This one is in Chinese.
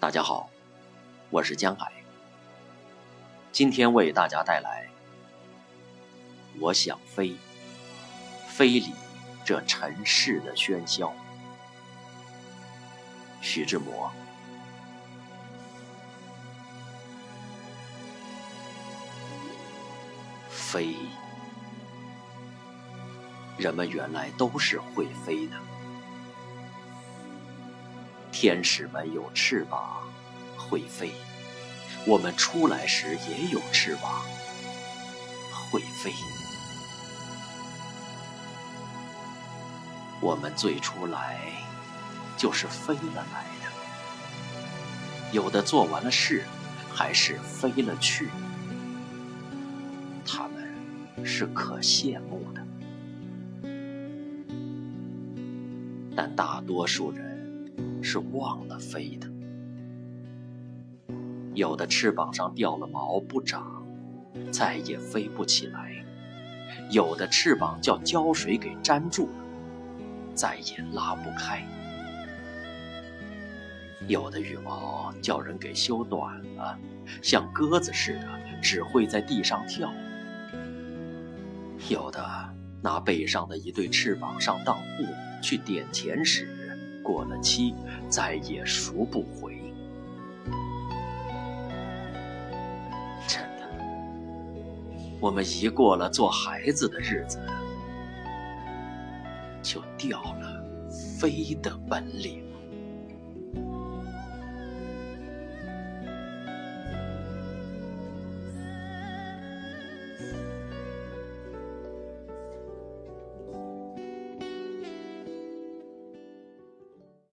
大家好，我是江海。今天为大家带来《我想飞，飞离这尘世的喧嚣》。徐志摩。飞，人们原来都是会飞的。天使们有翅膀，会飞；我们出来时也有翅膀，会飞。我们最初来就是飞了来的，有的做完了事，还是飞了去。他们是可羡慕的，但大多数人。是忘了飞的，有的翅膀上掉了毛不长，再也飞不起来；有的翅膀叫胶水给粘住了，再也拉不开；有的羽毛叫人给修短了，像鸽子似的只会在地上跳；有的拿背上的一对翅膀上当布去点钱时。过了期，再也赎不回。真的，我们一过了做孩子的日子，就掉了飞的本领。